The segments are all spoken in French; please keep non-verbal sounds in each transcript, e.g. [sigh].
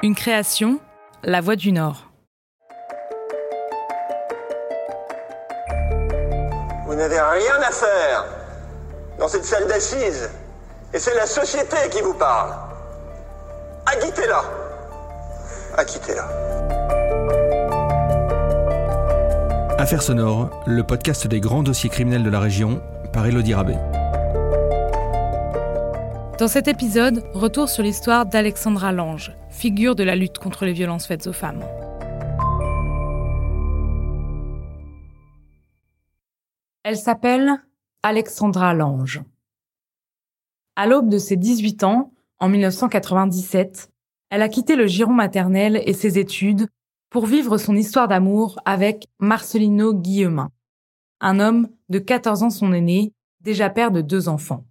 Une création, La Voix du Nord. Vous n'avez rien à faire dans cette salle d'assises. Et c'est la société qui vous parle. Acquittez-la. Acquittez-la. Affaires sonores, le podcast des grands dossiers criminels de la région par Elodie Rabé. Dans cet épisode, retour sur l'histoire d'Alexandra Lange, figure de la lutte contre les violences faites aux femmes. Elle s'appelle Alexandra Lange. À l'aube de ses 18 ans, en 1997, elle a quitté le giron maternel et ses études pour vivre son histoire d'amour avec Marcelino Guillemin, un homme de 14 ans son aîné, déjà père de deux enfants.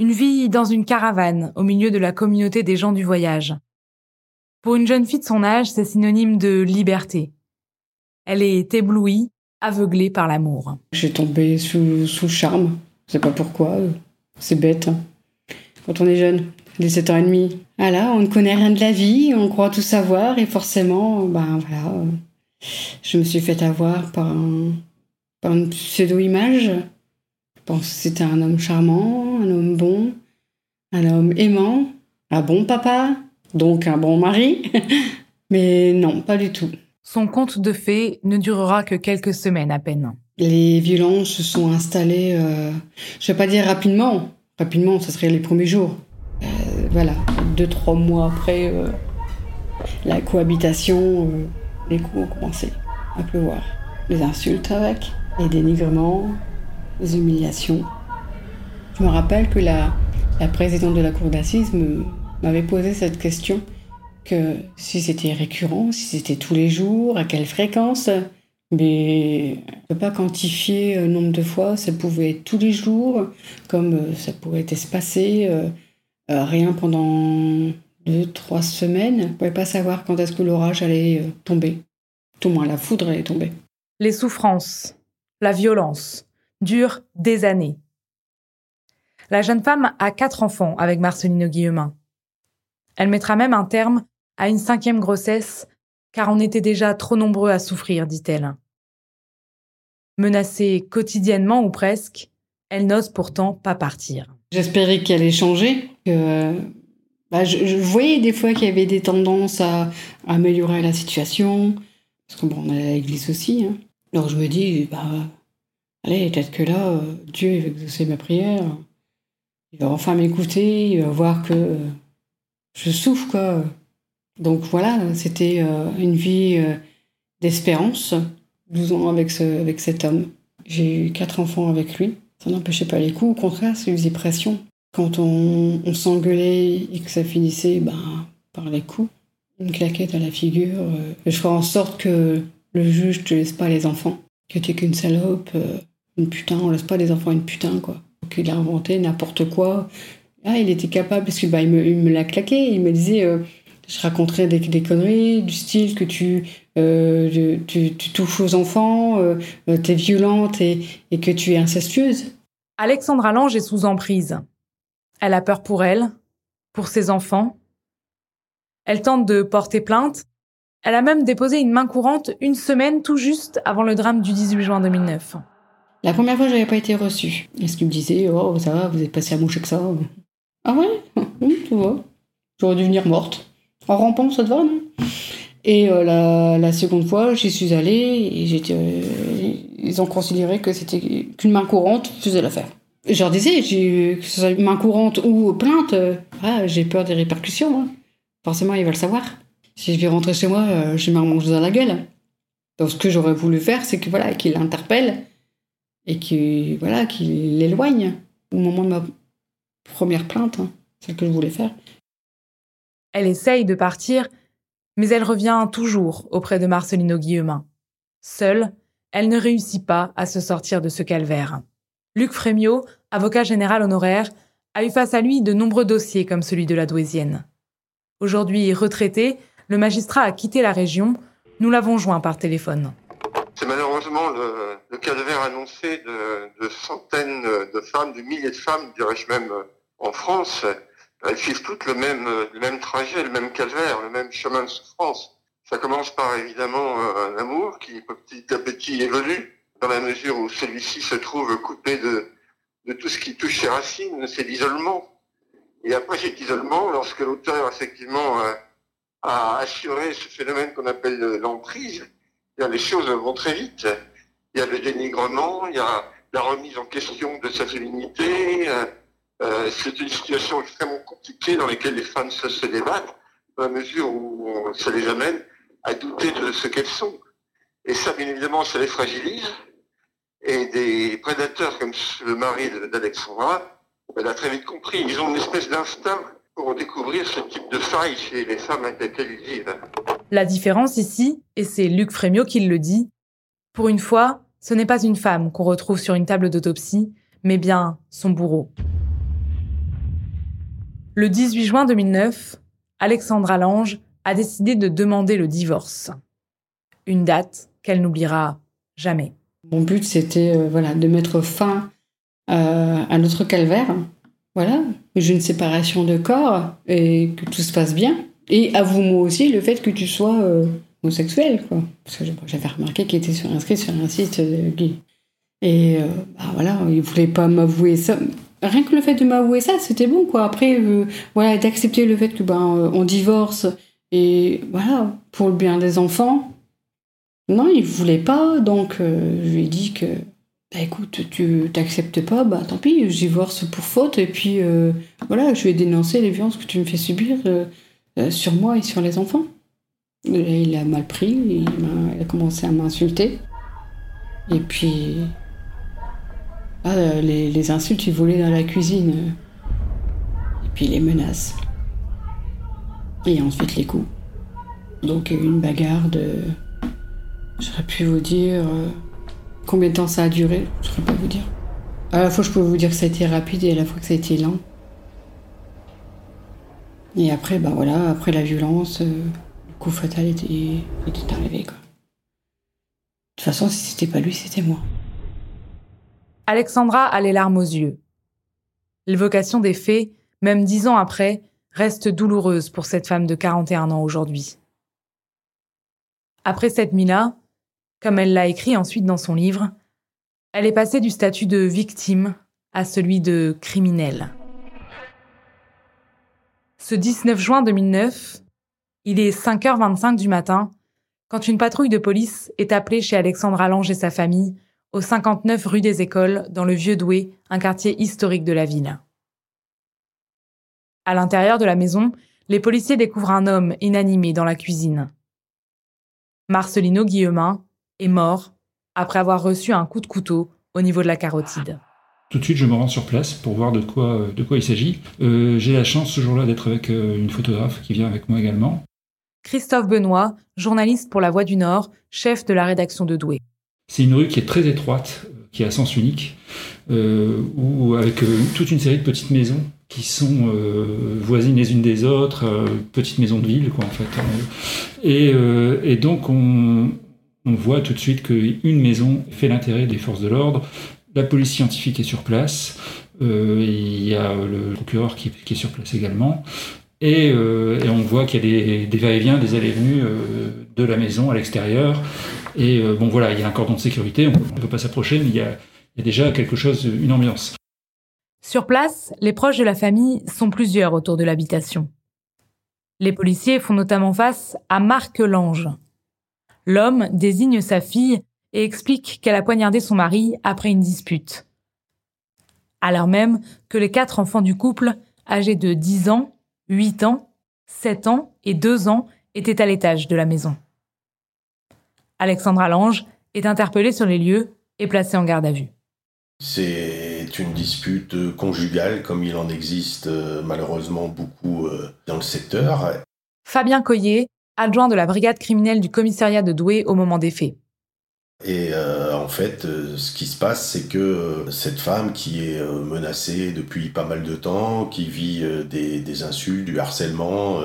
Une vie dans une caravane au milieu de la communauté des gens du voyage. Pour une jeune fille de son âge, c'est synonyme de liberté. Elle est éblouie, aveuglée par l'amour. J'ai tombé sous, sous charme. Je sais pas pourquoi. C'est bête. hein. Quand on est jeune, dès 7 ans et demi. Voilà, on ne connaît rien de la vie, on croit tout savoir et forcément, ben voilà, euh, je me suis fait avoir par, un, par une pseudo-image. Je pense que c'était un homme charmant, un homme bon, un homme aimant, un bon papa, donc un bon mari. [laughs] Mais non, pas du tout. Son conte de fées ne durera que quelques semaines à peine. Les violences se sont installées, euh, je vais pas dire rapidement, rapidement, ce serait les premiers jours. Euh, voilà, deux, trois mois après euh, la cohabitation, les coups ont commencé à pleuvoir. Les insultes avec, les dénigrements, humiliations. Je me rappelle que la, la présidente de la cour d'assises m'avait posé cette question, que si c'était récurrent, si c'était tous les jours, à quelle fréquence. Mais on ne peut pas quantifier le nombre de fois, ça pouvait être tous les jours, comme euh, ça pouvait être espacé, euh, euh, rien pendant deux, trois semaines. On ne pouvait pas savoir quand est-ce que l'orage allait euh, tomber. Tout au moins, la foudre allait tomber. Les souffrances, la violence, durent des années. La jeune femme a quatre enfants avec Marcelino Guillemin. Elle mettra même un terme à une cinquième grossesse, car on était déjà trop nombreux à souffrir, dit-elle. Menacée quotidiennement ou presque, elle n'ose pourtant pas partir. J'espérais qu'elle allait changer. Que, bah, je, voyais des fois qu'il y avait des tendances à, améliorer la situation. Parce que bon, on est à l'église aussi. hein. Alors je me dis, bah, allez, peut-être que là, euh, Dieu va exaucer ma prière. Il va enfin m'écouter, il va voir que euh, je souffre, quoi. Donc voilà, c'était euh, une vie d'espérance. 12 ans avec, ce, avec cet homme. J'ai eu quatre enfants avec lui. Ça n'empêchait pas les coups, au contraire, ça faisait pression. Quand on, s'engueulait et que ça finissait ben, par les coups, une claquette à la figure, je ferais en sorte que le juge te laisse pas les enfants, que t'es qu'une salope, une putain, on laisse pas les enfants une putain, quoi. Qu'il a inventé n'importe quoi. Ah, il était capable, parce que bah, il me, il l'a claqué, il me disait, euh, je raconterais des, conneries du style que tu, euh, tu, tu touches aux enfants, euh, euh, t'es violente et, et que tu es incestueuse. Alexandra Lange est sous emprise. Elle a peur pour elle, pour ses enfants. Elle tente de porter plainte. Elle a même déposé une main courante une semaine tout juste avant le drame du 18 juin 2009. La première fois, j'avais pas été reçue. Est-ce qu'il me disait, oh, ça va, vous êtes passé à moucher que ça? Ah ouais? Oui, tu vois. J'aurais dû venir morte. En rampant, ça te Et euh, la, seconde fois, j'y suis allée et euh, ils ont considéré que c'était qu'une main courante faisait l'affaire. Je leur disais, que ce soit main courante ou plainte, euh, ah, j'ai peur des répercussions. hein. Forcément, ils veulent savoir. Si je vais rentrer chez moi, j'ai ma manger dans la gueule. Donc, ce que j'aurais voulu faire, c'est que voilà, qu'il l'interpelle et qu'il voilà, qu'il l'éloigne au moment de ma première plainte, hein, celle que je voulais faire. Elle essaye de partir, mais elle revient toujours auprès de Marcelino Guillemin. Seule, elle ne réussit pas à se sortir de ce calvaire. Luc Frémiot, avocat général honoraire, a eu face à lui de nombreux dossiers comme celui de la Douaisienne. Aujourd'hui retraité, le magistrat a quitté la région. Nous l'avons joint par téléphone. C'est malheureusement le, le calvaire annoncé de, centaines de femmes, de milliers de femmes, dirais-je même, en France. elles suivent toutes le même, le même trajet, le même calvaire, le même chemin de souffrance. Ça commence par évidemment un amour qui petit à petit évolue dans la mesure où celui-ci se trouve coupé de, de tout ce qui touche ses racines, c'est l'isolement. Et après cet isolement, lorsque l'auteur effectivement euh, a assuré ce phénomène qu'on appelle l'emprise, les choses vont très vite. Il y a le dénigrement, il y a la remise en question de sa féminité. Euh, euh, c'est une situation extrêmement compliquée dans laquelle les femmes se, se débattent, la mesure où ça les amène à douter de ce qu'elles sont. Et ça, bien évidemment, ça les fragilise. Et des prédateurs comme le mari d'Alexandra, elle a très vite compris. Ils ont une espèce d'instinct pour découvrir ce type de faille chez les femmes avec lesquelles ils vivent. La différence ici, et c'est Luc Frémiot qui le dit, pour une fois, ce n'est pas une femme qu'on retrouve sur une table d'autopsie, mais bien son bourreau. Le 18 juin 2009, Alexandra Lange a décidé de demander le divorce. Une date qu'elle n'oubliera jamais. Mon but, c'était euh, voilà, de mettre fin euh, à notre calvaire. Voilà, j'ai une séparation de corps et que tout se passe bien. Et avoue-moi aussi le fait que tu sois euh, homosexuel, quoi. Parce que j'avais remarqué qu'il était inscrit sur un site gay. Et bah, voilà, il voulait pas m'avouer ça. Rien que le fait de m'avouer ça, c'était bon, quoi. Après, voilà, d'accepter le fait que ben on divorce et voilà, pour le bien des enfants, non, il voulait pas, donc euh, je lui ai dit que, bah, écoute, tu t'acceptes pas, bah tant pis, j'y divorce pour faute, et puis euh, voilà, je vais dénoncer les violences que tu me fais subir euh, sur moi et sur les enfants. il a mal pris, il a, commencé à m'insulter. Et puis, ah, les, insultes, il volait dans la cuisine. Et puis les menaces. Et ensuite les coups. Donc une bagarre de J'aurais pu vous dire euh, combien de temps ça a duré, je ne pas vous dire. À la fois, je peux vous dire que ça a été rapide et à la fois que ça a été lent. Et après, bah voilà, après la violence, euh, le coup fatal était, était arrivé. Quoi. De toute façon, si c'était pas lui, c'était moi. Alexandra a les larmes aux yeux. L'évocation des faits, même dix ans après, reste douloureuse pour cette femme de 41 ans aujourd'hui. Après cette nuit-là, comme elle l'a écrit ensuite dans son livre, elle est passée du statut de victime à celui de criminel. Ce 19 juin 2009, il est 5h25 du matin quand une patrouille de police est appelée chez Alexandre Allange et sa famille au 59 rue des Écoles dans le Vieux-Douai, un quartier historique de la ville. À l'intérieur de la maison, les policiers découvrent un homme inanimé dans la cuisine. Marcelino Guillemin, est mort après avoir reçu un coup de couteau au niveau de la carotide. Tout de suite, je me rends sur place pour voir de quoi, de quoi il s'agit. Euh, j'ai la chance ce jour-là d'être avec euh, une photographe qui vient avec moi également. Christophe Benoît, journaliste pour La Voix du Nord, chef de la rédaction de Douai. C'est une rue qui est très étroite, euh, qui est à sens unique, où avec toute une série de petites maisons qui sont voisines les unes des autres, petites maisons de ville, quoi, en fait. Et, et donc, on, on voit tout de suite qu'une maison fait l'intérêt des forces de l'ordre. La police scientifique est sur place. Euh, il y a le procureur qui, est sur place également. Et, euh, on voit qu'il y a des, va-et-vient, des allées-venues euh, de la maison à l'extérieur. Et bon, voilà, il y a un cordon de sécurité, on ne peut pas s'approcher, mais il y a déjà quelque chose, une ambiance. Sur place, les proches de la famille sont plusieurs autour de l'habitation. Les policiers font notamment face à Marc Lange, L'homme désigne sa fille et explique qu'elle a poignardé son mari après une dispute. Alors même que les quatre enfants du couple, âgés de 10 ans, 8 ans, 7 ans et 2 ans, étaient à l'étage de la maison. Alexandra Lange est interpellée sur les lieux et placée en garde à vue. C'est une dispute conjugale comme il en existe euh, malheureusement beaucoup euh, dans le secteur. Fabien Coyer adjoint de la brigade criminelle du commissariat de Douai au moment des faits. Et euh, en fait, euh, ce qui se passe, c'est que euh, cette femme qui est menacée depuis pas mal de temps, qui vit des, insultes, du harcèlement,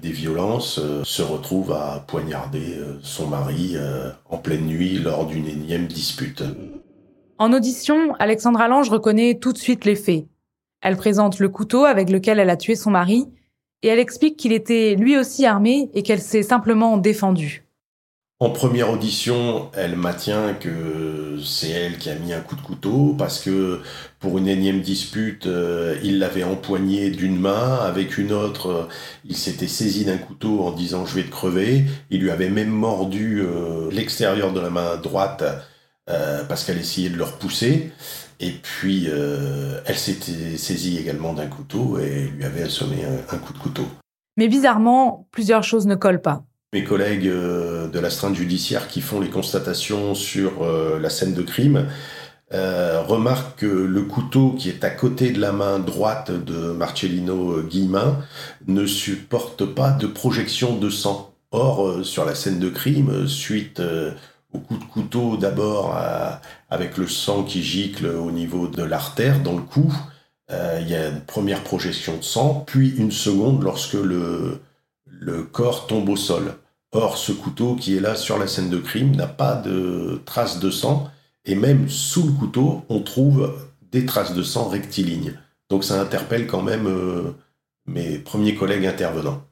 des violences, se retrouve à poignarder son mari en pleine nuit lors d'une énième dispute. En audition, Alexandra Lange reconnaît tout de suite les faits. Elle présente le couteau avec lequel elle a tué son mari et elle explique qu'il était lui aussi armé et qu'elle s'est simplement défendue. En première audition, elle maintient que c'est elle qui a mis un coup de couteau parce que pour une énième dispute, euh, il l'avait empoigné d'une main, avec une autre, euh, il s'était saisi d'un couteau en disant je vais te crever. Il lui avait même mordu euh, l'extérieur de la main droite parce qu'elle essayait de le repousser. Et puis, elle s'était saisie également d'un couteau et lui avait assommé un coup de couteau. Mais bizarrement, plusieurs choses ne collent pas. Mes collègues euh, de l'astreinte judiciaire qui font les constatations sur euh, la scène de crime euh, remarquent que le couteau qui est à côté de la main droite de Marcellino Guillemin ne supporte pas de projection de sang. Or, sur la scène de crime, suite au coup de couteau d'abord avec le sang qui gicle au niveau de l'artère dans le cou, il y a une première projection de sang, puis une seconde lorsque le, le corps tombe au sol. Or, ce couteau qui est là sur la scène de crime n'a pas de traces de sang, et même sous le couteau, on trouve des traces de sang rectilignes. Donc ça interpelle quand même euh, mes premiers collègues intervenants.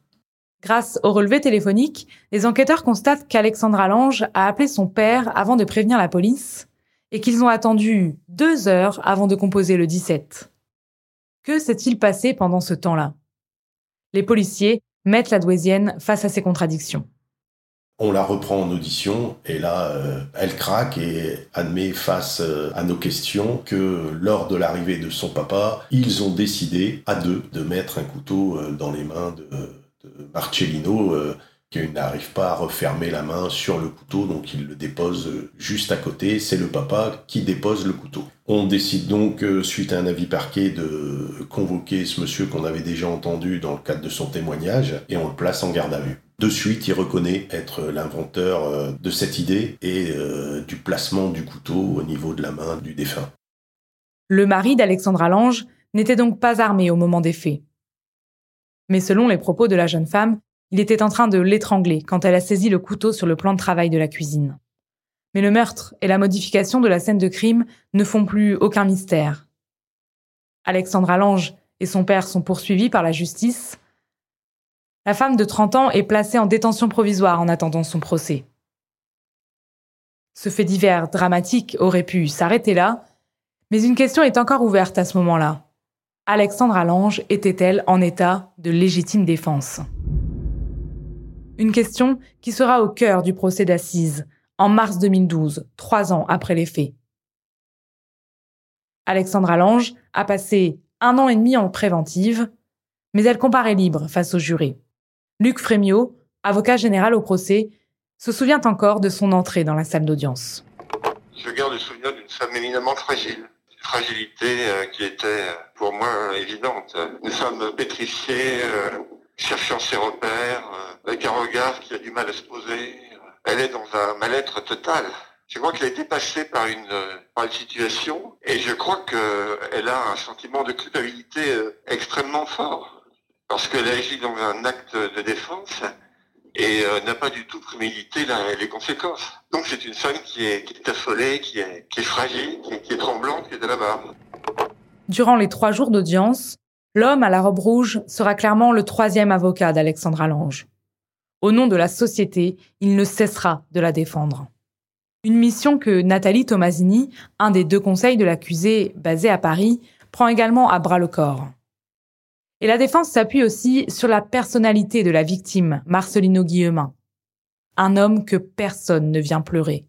Grâce au relevé téléphonique, les enquêteurs constatent qu'Alexandra Lange a appelé son père avant de prévenir la police et qu'ils ont attendu deux heures avant de composer le 17. Que s'est-il passé pendant ce temps-là? Les policiers mettent la douaisienne face à ces contradictions. On la reprend en audition et là, euh, elle craque et admet face euh, à nos questions que lors de l'arrivée de son papa, ils ont décidé à deux de mettre un couteau euh, dans les mains de, de Marcellino qui n'arrive pas à refermer la main sur le couteau, donc il le dépose juste à côté. C'est le papa qui dépose le couteau. On décide donc, suite à un avis parquet, de convoquer ce monsieur qu'on avait déjà entendu dans le cadre de son témoignage, et on le place en garde à vue. De suite, il reconnaît être l'inventeur euh, de cette idée et euh, du placement du couteau au niveau de la main du défunt. Le mari d'Alexandra Lange n'était donc pas armé au moment des faits. Mais selon les propos de la jeune femme, il était en train de l'étrangler quand elle a saisi le couteau sur le plan de travail de la cuisine. Mais le meurtre et la modification de la scène de crime ne font plus aucun mystère. Alexandra Lange et son père sont poursuivis par la justice, la femme de 30 ans est placée en détention provisoire en attendant son procès. Ce fait divers dramatique aurait pu s'arrêter là, mais une question est encore ouverte à ce moment-là. Alexandra Lange était-elle en état de légitime défense? Une question qui sera au cœur du procès d'assises, en mars 2012, trois ans après les faits. Alexandra Lange a passé un an et demi en préventive, mais elle comparaît libre face au jury. Luc Frémiot, avocat général au procès, se souvient encore de son entrée dans la salle d'audience. Je garde le souvenir d'une femme éminemment fragile. Une fragilité euh, qui était euh, pour moi évidente. Une femme pétrifiée, euh, cherchant ses repères, avec un regard qui a du mal à se poser. Elle est dans un mal-être total. Je crois qu'elle a été passée par une, par une situation et je crois qu'elle a un sentiment de culpabilité extrêmement fort parce qu'elle agit dans un acte de défense et euh, n'a pas du tout prémédité les conséquences. Donc c'est une femme qui est, affolée, qui est, fragile, qui est, tremblante, qui est de la barbe. Durant les trois jours d'audience, l'homme à la robe rouge sera clairement le troisième avocat d'Alexandra Lange. Au nom de la société, il ne cessera de la défendre. Une mission que Nathalie Tomasini, un des deux conseils de l'accusé basé à Paris, prend également à bras le corps. Et la défense s'appuie aussi sur la personnalité de la victime, Marcelino Guillemin. Un homme que personne ne vient pleurer.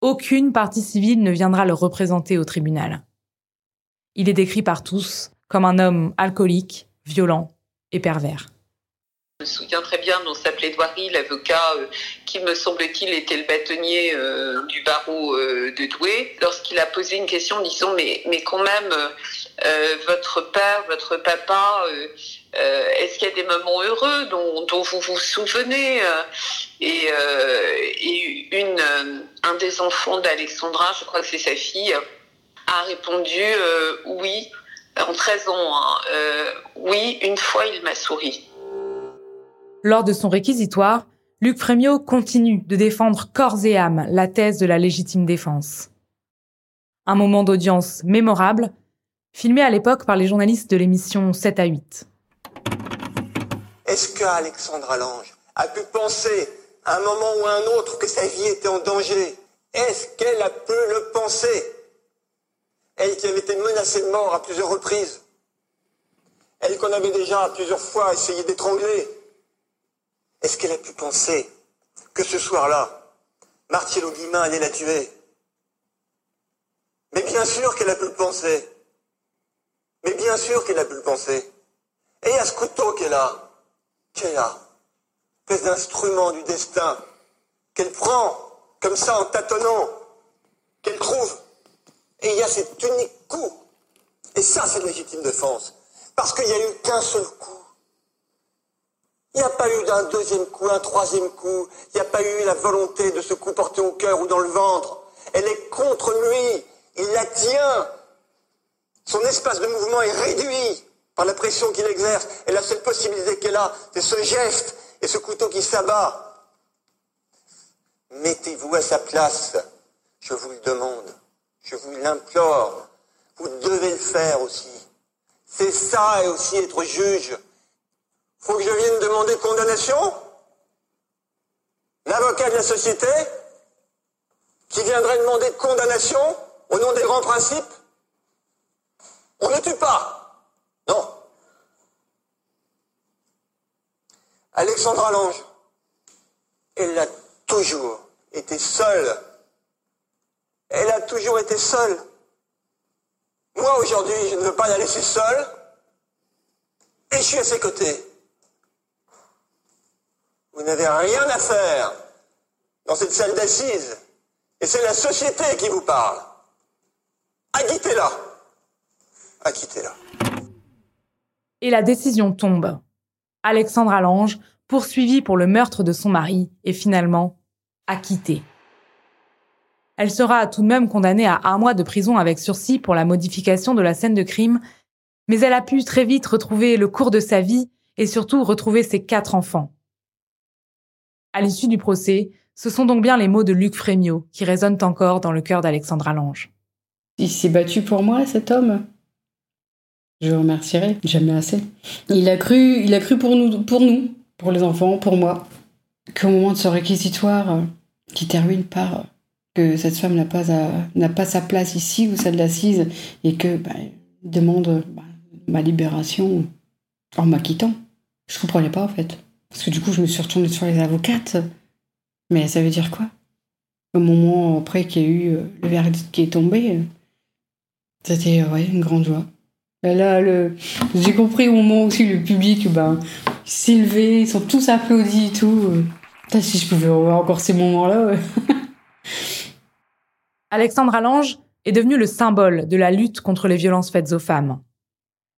Aucune partie civile ne viendra le représenter au tribunal. Il est décrit par tous comme un homme alcoolique, violent et pervers. Je me souviens très bien dans sa plaidoirie, l'avocat euh, qui me semble-t-il était le bâtonnier euh, du barreau euh, de Douai, lorsqu'il a posé une question disant mais, mais quand même, votre père, votre papa, est-ce qu'il y a des moments heureux dont, vous vous souvenez et, et, une, un des enfants d'Alexandra, je crois que c'est sa fille, a répondu oui, en 13 ans, hein, oui, une fois il m'a souri. Lors de son réquisitoire, Luc Frémiot continue de défendre corps et âme la thèse de la légitime défense. Un moment d'audience mémorable filmé à l'époque par les journalistes de l'émission 7 à 8. Est-ce qu'Alexandra Lange a pu penser à un moment ou à un autre que sa vie était en danger? Est-ce qu'elle a pu le penser? Elle qui avait été menacée de mort à plusieurs reprises. Elle qu'on avait déjà plusieurs fois essayé d'étrangler. Est-ce qu'elle a pu penser que ce soir-là, Martiello Guimin allait la tuer? Mais bien sûr qu'elle a pu le penser. Mais bien sûr qu'elle a pu le penser. Et a ce couteau qu'elle a, qu'elle a, espèce d'instrument du destin, qu'elle prend comme ça en tâtonnant, qu'elle trouve. Et il y a cet unique coup. Et ça, c'est de légitime défense. Parce qu'il n'y a eu qu'un seul coup. Il n'y a pas eu un deuxième coup, un troisième coup. Il n'y a pas eu la volonté de ce coup porté au cœur ou dans le ventre. Elle est contre lui. Il la tient. Son espace de mouvement est réduit par la pression qu'il exerce. Et la seule possibilité qu'elle a, c'est ce geste et ce couteau qui s'abat. Mettez-vous à sa place. Je vous le demande. Je vous l'implore. Vous devez le faire aussi. C'est ça et aussi être juge. Faut que je vienne demander condamnation L'avocat de la société qui viendrait demander condamnation au nom des grands principes On ne tue pas. Non. Alexandra Lange, elle a toujours été seule. Elle a toujours été seule. Moi, aujourd'hui, je ne veux pas la laisser seule. Et je suis à ses côtés. Vous n'avez rien à faire dans cette salle d'assises. Et c'est la société qui vous parle. Acquittez-la. Acquittez-la. Et la décision tombe. Alexandra Lange, poursuivie pour le meurtre de son mari, est finalement acquittée. Elle sera tout de même condamnée à un mois de prison avec sursis pour la modification de la scène de crime, mais elle a pu très vite retrouver le cours de sa vie et surtout retrouver ses quatre enfants. À l'issue du procès, ce sont donc bien les mots de Luc Frémiot qui résonnent encore dans le cœur d'Alexandra Lange. Il s'est battu pour moi, cet homme. Je remercierai jamais assez. Il a cru, il a cru pour nous, pour nous, pour les enfants, pour moi, qu'au moment de ce réquisitoire euh, qui termine par euh, que cette femme n'a pas, pas sa place ici ou celle d'assise et que bah, demande bah, ma libération en m'acquittant. Je comprenais pas en fait. Parce que du coup, je me suis retournée sur les avocates. Mais ça veut dire quoi? Au moment après qu'il y a eu euh, le verdict qui est tombé, c'était ouais, une grande joie. là, j'ai compris au moment aussi le public ben, s'est levé, ils sont tous applaudis et tout. si je pouvais revoir encore ces moments-là. Ouais. [laughs] Alexandra Lange est devenue le symbole de la lutte contre les violences faites aux femmes.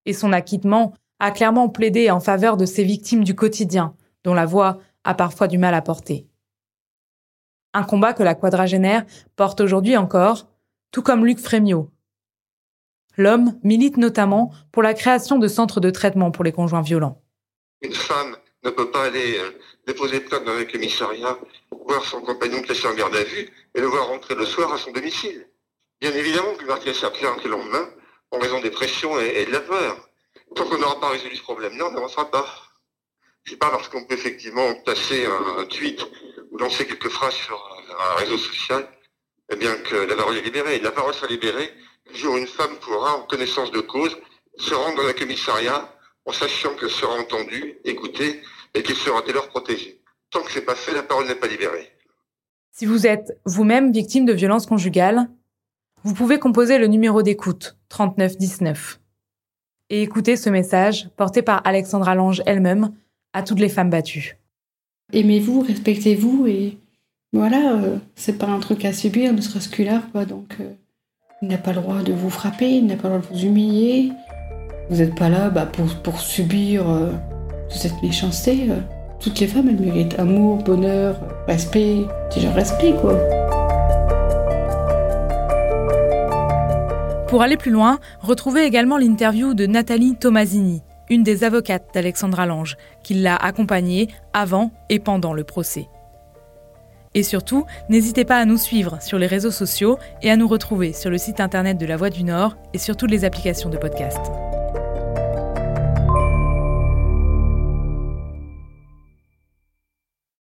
Et son acquittement a clairement plaidé en faveur de ces victimes du quotidien, dont la voix a parfois du mal à porter. Un combat que la quadragénaire porte aujourd'hui encore, tout comme Luc Frémiot. L'homme milite notamment pour la création de centres de traitement pour les conjoints violents. Une femme ne peut pas aller euh, déposer plainte dans un commissariat, voir son compagnon placé en garde à vue et le voir rentrer le soir à son domicile. Bien évidemment qu'il va sa plainte le lendemain en raison des pressions et, de la peur. Tant qu'on n'aura pas résolu ce problème-là, on n'avancera pas. C'est pas parce qu'on peut effectivement passer un, tweet ou lancer quelques phrases sur un, réseau social, eh bien que la parole est libérée. La parole sera libérée le jour où une femme pourra, en connaissance de cause, se rendre dans un commissariat en sachant qu'elle sera entendue, écoutée et qu'elle sera dès lors protégée. Tant que c'est pas fait, la parole n'est pas libérée. Si vous êtes vous-même victime de violences conjugales, vous pouvez composer le numéro d'écoute 3919 et écouter ce message porté par Alexandra Lange elle-même à toutes les femmes battues. Aimez-vous, respectez-vous et voilà, euh, c'est pas un truc à subir, ne serait-ce que quoi. Donc, euh, il n'a pas le droit de vous frapper, il n'a pas le droit de vous humilier. Vous n'êtes pas là bah, pour, pour, subir euh, toute cette méchanceté. Toutes les femmes, elles méritent amour, bonheur, respect, déjà respect, quoi. Pour aller plus loin, retrouvez également l'interview de Nathalie Tomasini, une des avocates d'Alexandra Lange, qui l'a accompagnée avant et pendant le procès. Et surtout, n'hésitez pas à nous suivre sur les réseaux sociaux et à nous retrouver sur le site internet de La Voix du Nord et sur toutes les applications de podcast.